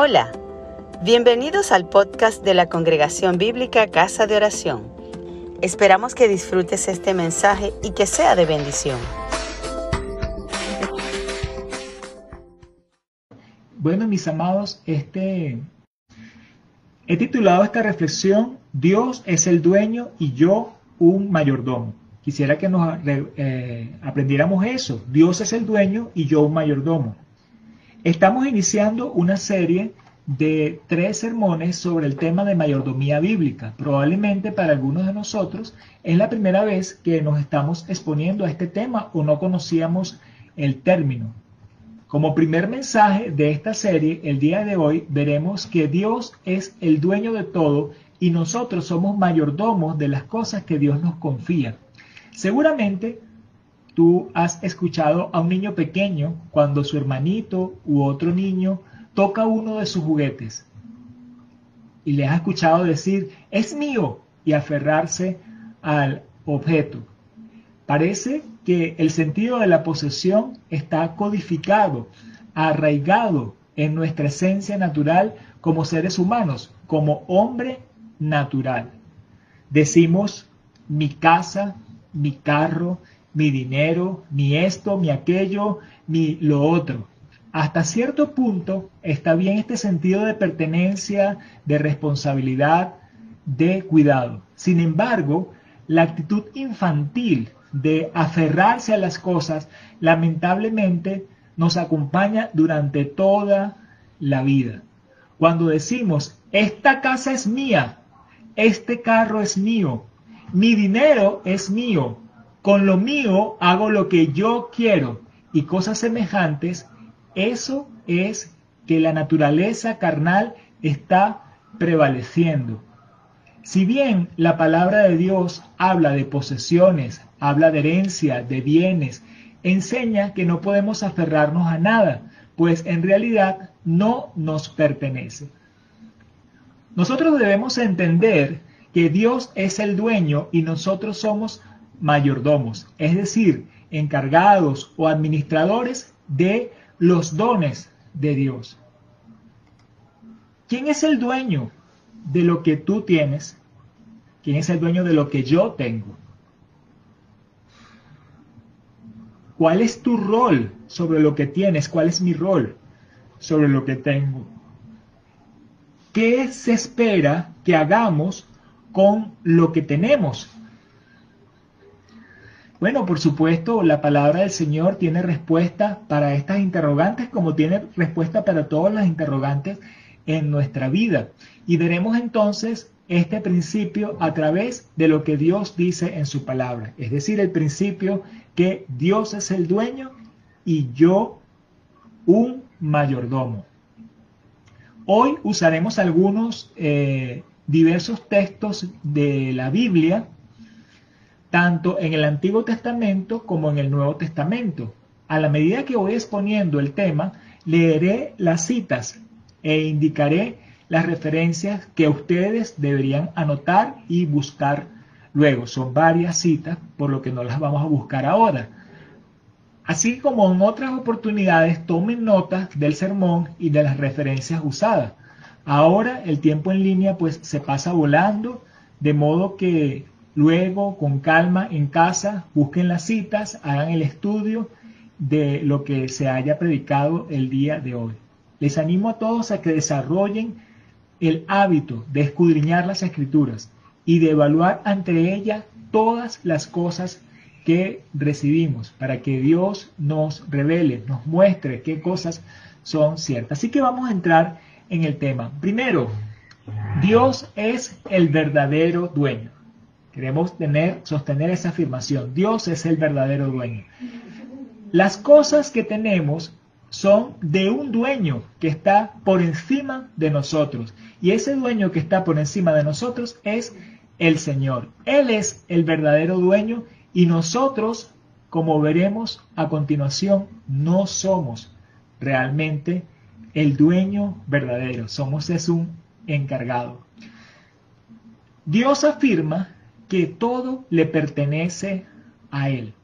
Hola, bienvenidos al podcast de la Congregación Bíblica Casa de Oración. Esperamos que disfrutes este mensaje y que sea de bendición. Bueno, mis amados, este he titulado esta reflexión Dios es el dueño y yo un mayordomo. Quisiera que nos eh, aprendiéramos eso. Dios es el dueño y yo un mayordomo. Estamos iniciando una serie de tres sermones sobre el tema de mayordomía bíblica. Probablemente para algunos de nosotros es la primera vez que nos estamos exponiendo a este tema o no conocíamos el término. Como primer mensaje de esta serie, el día de hoy veremos que Dios es el dueño de todo y nosotros somos mayordomos de las cosas que Dios nos confía. Seguramente Tú has escuchado a un niño pequeño cuando su hermanito u otro niño toca uno de sus juguetes y le has escuchado decir, es mío, y aferrarse al objeto. Parece que el sentido de la posesión está codificado, arraigado en nuestra esencia natural como seres humanos, como hombre natural. Decimos mi casa, mi carro, mi dinero, ni esto, ni aquello, ni lo otro. Hasta cierto punto está bien este sentido de pertenencia, de responsabilidad, de cuidado. Sin embargo, la actitud infantil de aferrarse a las cosas lamentablemente nos acompaña durante toda la vida. Cuando decimos, esta casa es mía, este carro es mío, mi dinero es mío, con lo mío hago lo que yo quiero y cosas semejantes, eso es que la naturaleza carnal está prevaleciendo. Si bien la palabra de Dios habla de posesiones, habla de herencia, de bienes, enseña que no podemos aferrarnos a nada, pues en realidad no nos pertenece. Nosotros debemos entender que Dios es el dueño y nosotros somos mayordomos, es decir, encargados o administradores de los dones de Dios. ¿Quién es el dueño de lo que tú tienes? ¿Quién es el dueño de lo que yo tengo? ¿Cuál es tu rol sobre lo que tienes? ¿Cuál es mi rol sobre lo que tengo? ¿Qué se espera que hagamos con lo que tenemos? Bueno, por supuesto, la palabra del Señor tiene respuesta para estas interrogantes como tiene respuesta para todas las interrogantes en nuestra vida. Y veremos entonces este principio a través de lo que Dios dice en su palabra. Es decir, el principio que Dios es el dueño y yo un mayordomo. Hoy usaremos algunos eh, diversos textos de la Biblia tanto en el Antiguo Testamento como en el Nuevo Testamento. A la medida que voy exponiendo el tema, leeré las citas e indicaré las referencias que ustedes deberían anotar y buscar luego. Son varias citas, por lo que no las vamos a buscar ahora. Así como en otras oportunidades, tomen nota del sermón y de las referencias usadas. Ahora el tiempo en línea pues se pasa volando, de modo que Luego, con calma, en casa, busquen las citas, hagan el estudio de lo que se haya predicado el día de hoy. Les animo a todos a que desarrollen el hábito de escudriñar las escrituras y de evaluar ante ellas todas las cosas que recibimos para que Dios nos revele, nos muestre qué cosas son ciertas. Así que vamos a entrar en el tema. Primero, Dios es el verdadero dueño. Queremos tener, sostener esa afirmación. Dios es el verdadero dueño. Las cosas que tenemos son de un dueño que está por encima de nosotros. Y ese dueño que está por encima de nosotros es el Señor. Él es el verdadero dueño y nosotros, como veremos a continuación, no somos realmente el dueño verdadero. Somos es un encargado. Dios afirma que todo le pertenece a Él.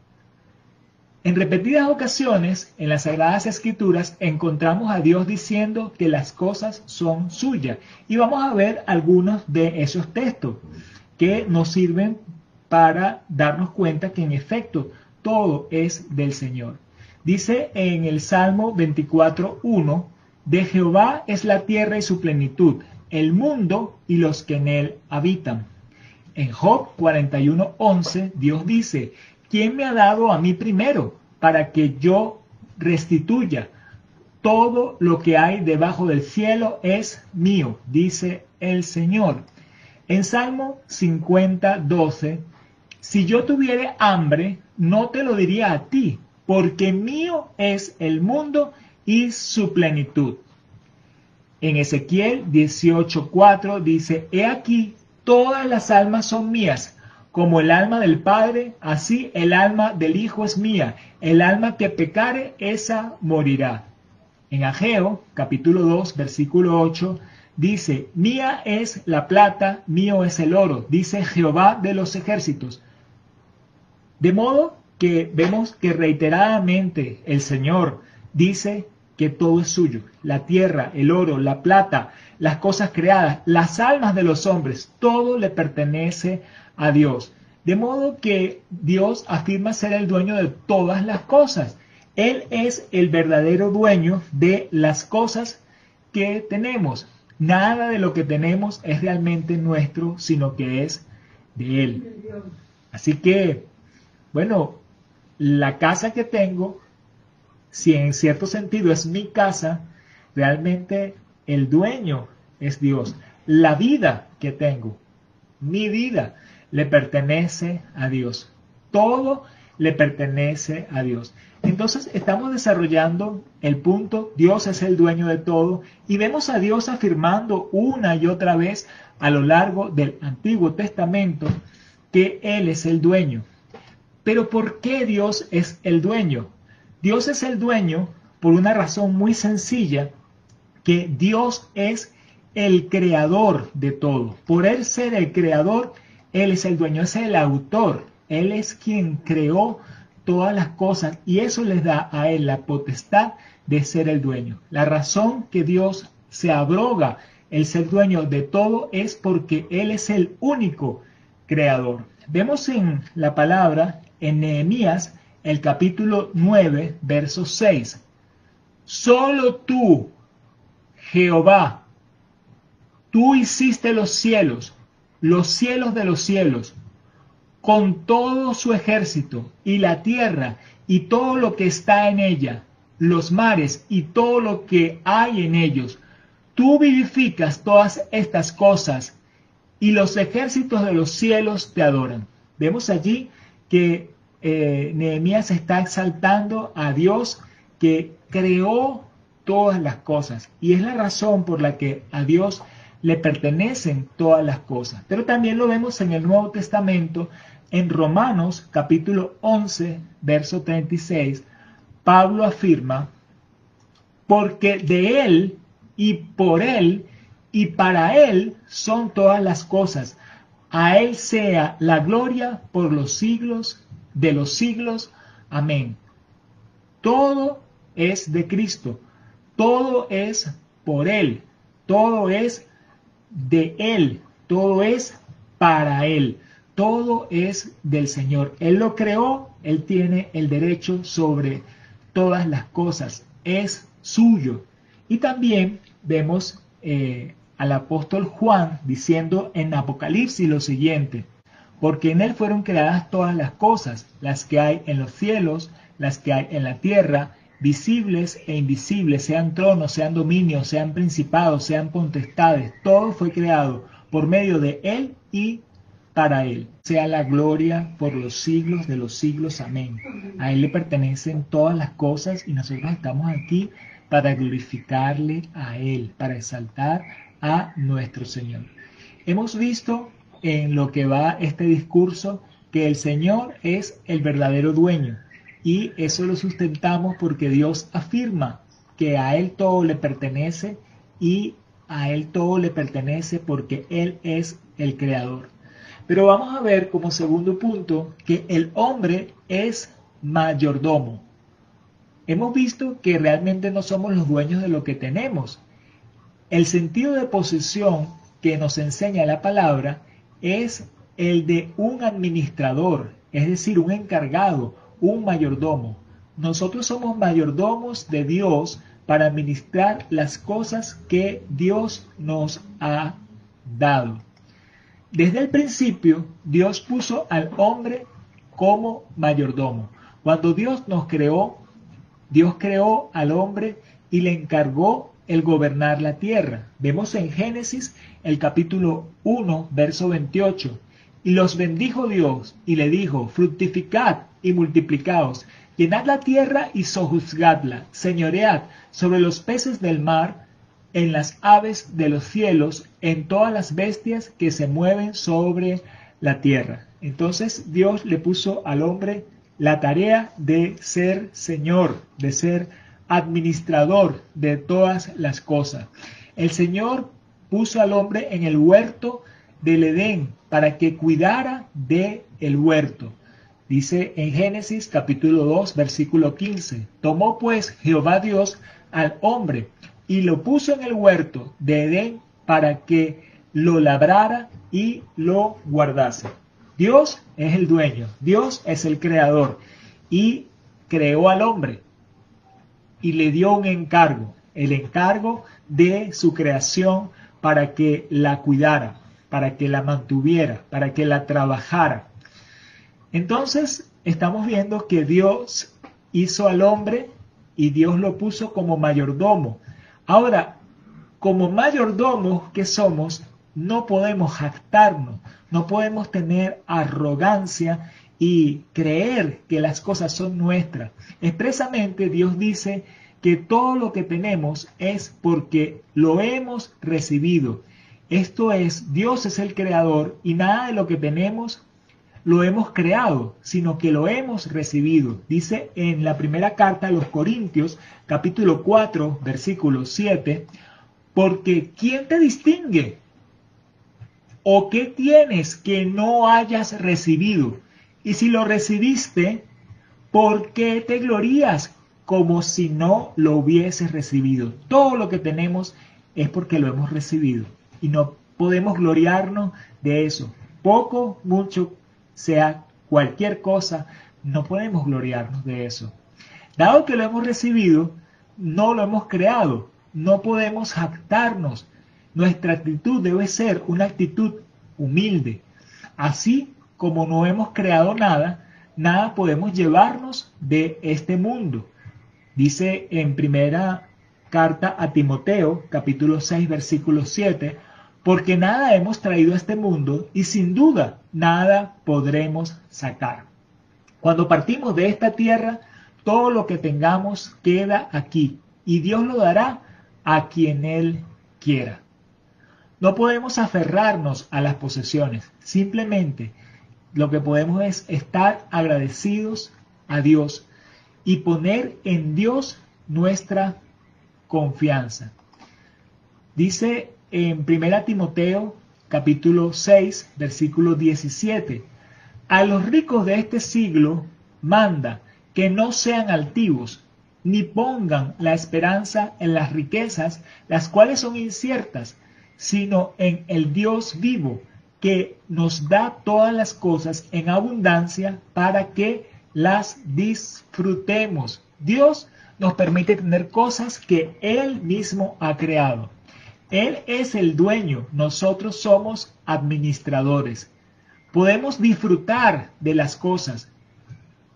En repetidas ocasiones en las Sagradas Escrituras encontramos a Dios diciendo que las cosas son suyas. Y vamos a ver algunos de esos textos que nos sirven para darnos cuenta que en efecto todo es del Señor. Dice en el Salmo 24.1, de Jehová es la tierra y su plenitud, el mundo y los que en él habitan. En Job 41.11 Dios dice, ¿quién me ha dado a mí primero para que yo restituya? Todo lo que hay debajo del cielo es mío, dice el Señor. En Salmo 50.12, si yo tuviera hambre, no te lo diría a ti, porque mío es el mundo y su plenitud. En Ezequiel 18:4 dice, He aquí, todas las almas son mías, como el alma del Padre, así el alma del Hijo es mía, el alma que pecare, esa morirá. En Ageo, capítulo 2, versículo 8, dice, Mía es la plata, mío es el oro, dice Jehová de los ejércitos. De modo que vemos que reiteradamente el Señor dice que todo es suyo, la tierra, el oro, la plata, las cosas creadas, las almas de los hombres, todo le pertenece a Dios. De modo que Dios afirma ser el dueño de todas las cosas. Él es el verdadero dueño de las cosas que tenemos. Nada de lo que tenemos es realmente nuestro, sino que es de Él. Así que, bueno, la casa que tengo si en cierto sentido es mi casa, realmente el dueño es Dios. La vida que tengo, mi vida, le pertenece a Dios. Todo le pertenece a Dios. Entonces estamos desarrollando el punto, Dios es el dueño de todo, y vemos a Dios afirmando una y otra vez a lo largo del Antiguo Testamento que Él es el dueño. Pero ¿por qué Dios es el dueño? Dios es el dueño por una razón muy sencilla, que Dios es el creador de todo. Por él ser el creador, Él es el dueño, es el autor. Él es quien creó todas las cosas y eso les da a Él la potestad de ser el dueño. La razón que Dios se abroga el ser dueño de todo es porque Él es el único creador. Vemos en la palabra, en Nehemías, el capítulo 9, verso 6. Solo tú, Jehová, tú hiciste los cielos, los cielos de los cielos, con todo su ejército, y la tierra, y todo lo que está en ella, los mares, y todo lo que hay en ellos. Tú vivificas todas estas cosas, y los ejércitos de los cielos te adoran. Vemos allí que eh, Nehemías está exaltando a Dios que creó todas las cosas. Y es la razón por la que a Dios le pertenecen todas las cosas. Pero también lo vemos en el Nuevo Testamento, en Romanos capítulo 11, verso 36. Pablo afirma, porque de Él y por Él y para Él son todas las cosas. A Él sea la gloria por los siglos de los siglos. Amén. Todo es de Cristo, todo es por Él, todo es de Él, todo es para Él, todo es del Señor. Él lo creó, Él tiene el derecho sobre todas las cosas, es suyo. Y también vemos eh, al apóstol Juan diciendo en Apocalipsis lo siguiente, porque en Él fueron creadas todas las cosas, las que hay en los cielos, las que hay en la tierra, visibles e invisibles, sean tronos, sean dominios, sean principados, sean contestades, todo fue creado por medio de Él y para Él. Sea la gloria por los siglos de los siglos. Amén. A Él le pertenecen todas las cosas y nosotros estamos aquí para glorificarle a Él, para exaltar a nuestro Señor. Hemos visto en lo que va este discurso que el Señor es el verdadero dueño. Y eso lo sustentamos porque Dios afirma que a Él todo le pertenece y a Él todo le pertenece porque Él es el creador. Pero vamos a ver como segundo punto que el hombre es mayordomo. Hemos visto que realmente no somos los dueños de lo que tenemos. El sentido de posesión que nos enseña la palabra es el de un administrador, es decir, un encargado, un mayordomo. Nosotros somos mayordomos de Dios para administrar las cosas que Dios nos ha dado. Desde el principio, Dios puso al hombre como mayordomo. Cuando Dios nos creó, Dios creó al hombre y le encargó el gobernar la tierra. Vemos en Génesis el capítulo 1, verso 28. Y los bendijo Dios y le dijo, fructificad y multiplicaos, llenad la tierra y sojuzgadla, señoread sobre los peces del mar, en las aves de los cielos, en todas las bestias que se mueven sobre la tierra. Entonces Dios le puso al hombre la tarea de ser Señor, de ser administrador de todas las cosas. El Señor puso al hombre en el huerto del Edén para que cuidara de el huerto. Dice en Génesis capítulo 2 versículo 15, tomó pues Jehová Dios al hombre y lo puso en el huerto de Edén para que lo labrara y lo guardase. Dios es el dueño, Dios es el creador y creó al hombre y le dio un encargo, el encargo de su creación para que la cuidara, para que la mantuviera, para que la trabajara. Entonces estamos viendo que Dios hizo al hombre y Dios lo puso como mayordomo. Ahora, como mayordomos que somos, no podemos jactarnos, no podemos tener arrogancia y creer que las cosas son nuestras. Expresamente Dios dice que todo lo que tenemos es porque lo hemos recibido. Esto es, Dios es el creador y nada de lo que tenemos lo hemos creado, sino que lo hemos recibido. Dice en la primera carta a los Corintios, capítulo 4, versículo 7, porque ¿quién te distingue? ¿O qué tienes que no hayas recibido? Y si lo recibiste, ¿por qué te glorías como si no lo hubieses recibido? Todo lo que tenemos es porque lo hemos recibido y no podemos gloriarnos de eso. Poco, mucho, sea cualquier cosa, no podemos gloriarnos de eso. Dado que lo hemos recibido, no lo hemos creado, no podemos jactarnos nuestra actitud debe ser una actitud humilde. Así como no hemos creado nada, nada podemos llevarnos de este mundo. Dice en primera carta a Timoteo, capítulo 6, versículo 7, porque nada hemos traído a este mundo y sin duda nada podremos sacar. Cuando partimos de esta tierra, todo lo que tengamos queda aquí y Dios lo dará a quien Él quiera. No podemos aferrarnos a las posesiones, simplemente lo que podemos es estar agradecidos a Dios y poner en Dios nuestra confianza. Dice en 1 Timoteo capítulo 6, versículo 17, a los ricos de este siglo manda que no sean altivos, ni pongan la esperanza en las riquezas, las cuales son inciertas, sino en el Dios vivo, que nos da todas las cosas en abundancia para que las disfrutemos. Dios nos permite tener cosas que Él mismo ha creado. Él es el dueño, nosotros somos administradores. Podemos disfrutar de las cosas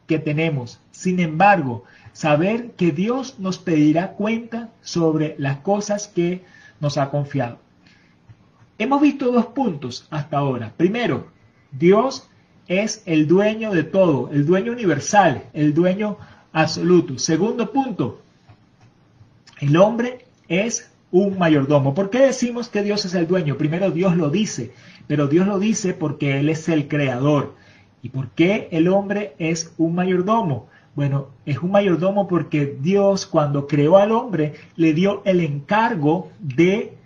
que tenemos. Sin embargo, saber que Dios nos pedirá cuenta sobre las cosas que nos ha confiado. Hemos visto dos puntos hasta ahora. Primero, Dios es el dueño de todo, el dueño universal, el dueño absoluto. Segundo punto, el hombre es un mayordomo. ¿Por qué decimos que Dios es el dueño? Primero Dios lo dice, pero Dios lo dice porque Él es el creador. ¿Y por qué el hombre es un mayordomo? Bueno, es un mayordomo porque Dios cuando creó al hombre le dio el encargo de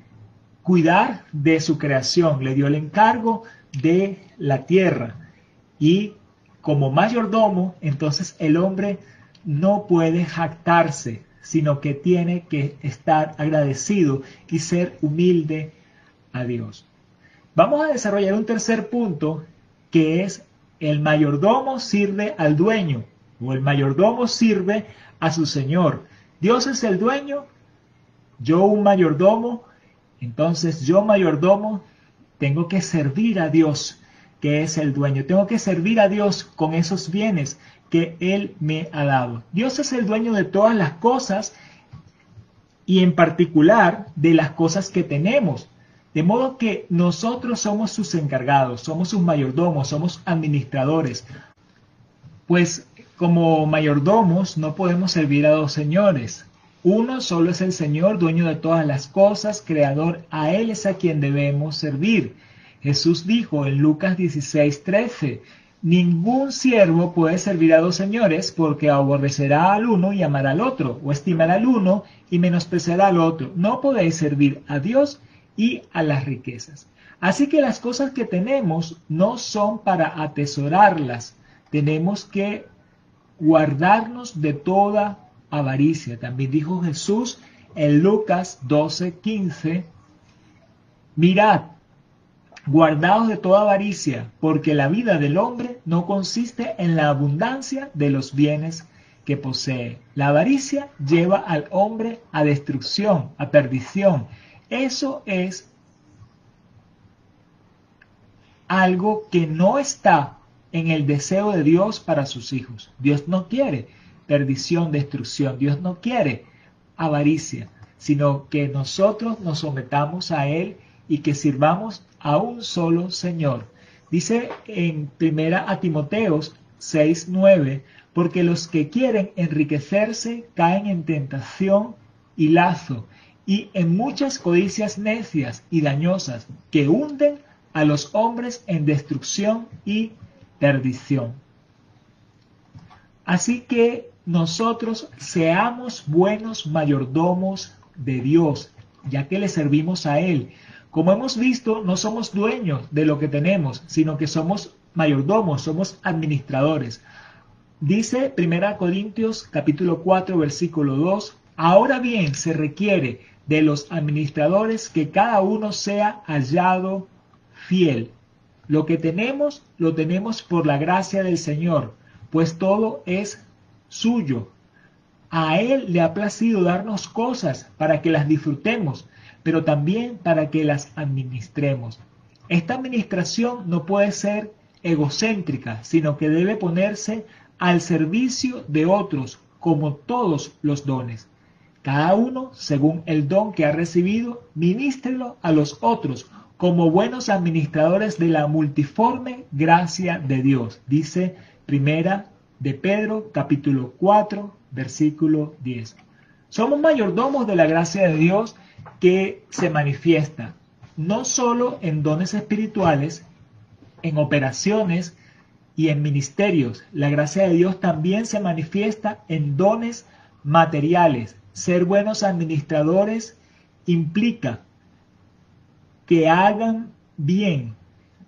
cuidar de su creación, le dio el encargo de la tierra y como mayordomo, entonces el hombre no puede jactarse, sino que tiene que estar agradecido y ser humilde a Dios. Vamos a desarrollar un tercer punto que es el mayordomo sirve al dueño o el mayordomo sirve a su señor. Dios es el dueño, yo un mayordomo, entonces yo mayordomo tengo que servir a Dios, que es el dueño. Tengo que servir a Dios con esos bienes que Él me ha dado. Dios es el dueño de todas las cosas y en particular de las cosas que tenemos. De modo que nosotros somos sus encargados, somos sus mayordomos, somos administradores. Pues como mayordomos no podemos servir a dos señores. Uno solo es el Señor, dueño de todas las cosas, creador. A Él es a quien debemos servir. Jesús dijo en Lucas 16, 13, Ningún siervo puede servir a dos señores porque aborrecerá al uno y amará al otro, o estimará al uno y menospreciará al otro. No podéis servir a Dios y a las riquezas. Así que las cosas que tenemos no son para atesorarlas, tenemos que guardarnos de toda avaricia. También dijo Jesús en Lucas 12, 15, mirad, guardaos de toda avaricia, porque la vida del hombre no consiste en la abundancia de los bienes que posee. La avaricia lleva al hombre a destrucción, a perdición, eso es algo que no está en el deseo de Dios para sus hijos. Dios no quiere perdición, destrucción. Dios no quiere avaricia, sino que nosotros nos sometamos a Él y que sirvamos a un solo Señor. Dice en primera a Timoteos 6:9, porque los que quieren enriquecerse caen en tentación y lazo y en muchas codicias necias y dañosas que hunden a los hombres en destrucción y perdición. Así que nosotros seamos buenos mayordomos de Dios, ya que le servimos a Él. Como hemos visto, no somos dueños de lo que tenemos, sino que somos mayordomos, somos administradores. Dice 1 Corintios capítulo 4 versículo 2, ahora bien se requiere de los administradores que cada uno sea hallado fiel. Lo que tenemos, lo tenemos por la gracia del Señor, pues todo es suyo. A Él le ha placido darnos cosas para que las disfrutemos, pero también para que las administremos. Esta administración no puede ser egocéntrica, sino que debe ponerse al servicio de otros, como todos los dones. Cada uno, según el don que ha recibido, ministrelo a los otros como buenos administradores de la multiforme gracia de Dios. Dice primera de Pedro, capítulo 4, versículo 10. Somos mayordomos de la gracia de Dios que se manifiesta no solo en dones espirituales, en operaciones y en ministerios. La gracia de Dios también se manifiesta en dones materiales, ser buenos administradores implica que hagan bien,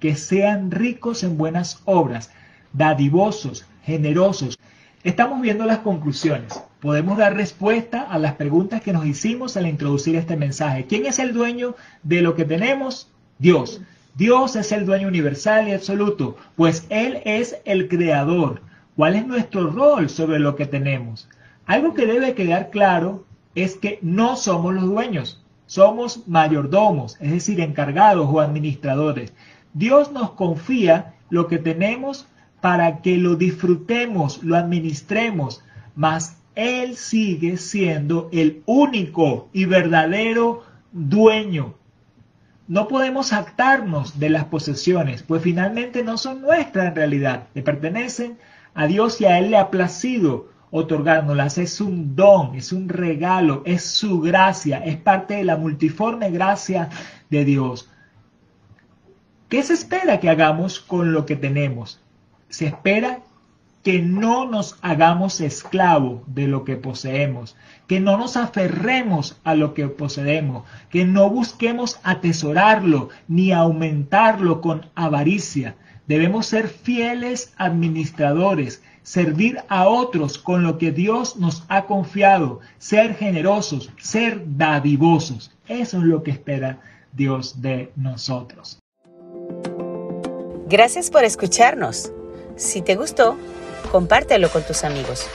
que sean ricos en buenas obras, dadivosos, generosos. Estamos viendo las conclusiones. Podemos dar respuesta a las preguntas que nos hicimos al introducir este mensaje. ¿Quién es el dueño de lo que tenemos? Dios. Dios es el dueño universal y absoluto, pues Él es el creador. ¿Cuál es nuestro rol sobre lo que tenemos? Algo que debe quedar claro es que no somos los dueños, somos mayordomos, es decir, encargados o administradores. Dios nos confía lo que tenemos para que lo disfrutemos, lo administremos, mas Él sigue siendo el único y verdadero dueño. No podemos actarnos de las posesiones, pues finalmente no son nuestras en realidad, le pertenecen a Dios y a Él le ha placido otorgándolas. Es un don, es un regalo, es su gracia, es parte de la multiforme gracia de Dios. ¿Qué se espera que hagamos con lo que tenemos? Se espera que no nos hagamos esclavos de lo que poseemos, que no nos aferremos a lo que poseemos, que no busquemos atesorarlo ni aumentarlo con avaricia. Debemos ser fieles administradores, servir a otros con lo que Dios nos ha confiado, ser generosos, ser dadivosos. Eso es lo que espera Dios de nosotros. Gracias por escucharnos. Si te gustó, compártelo con tus amigos.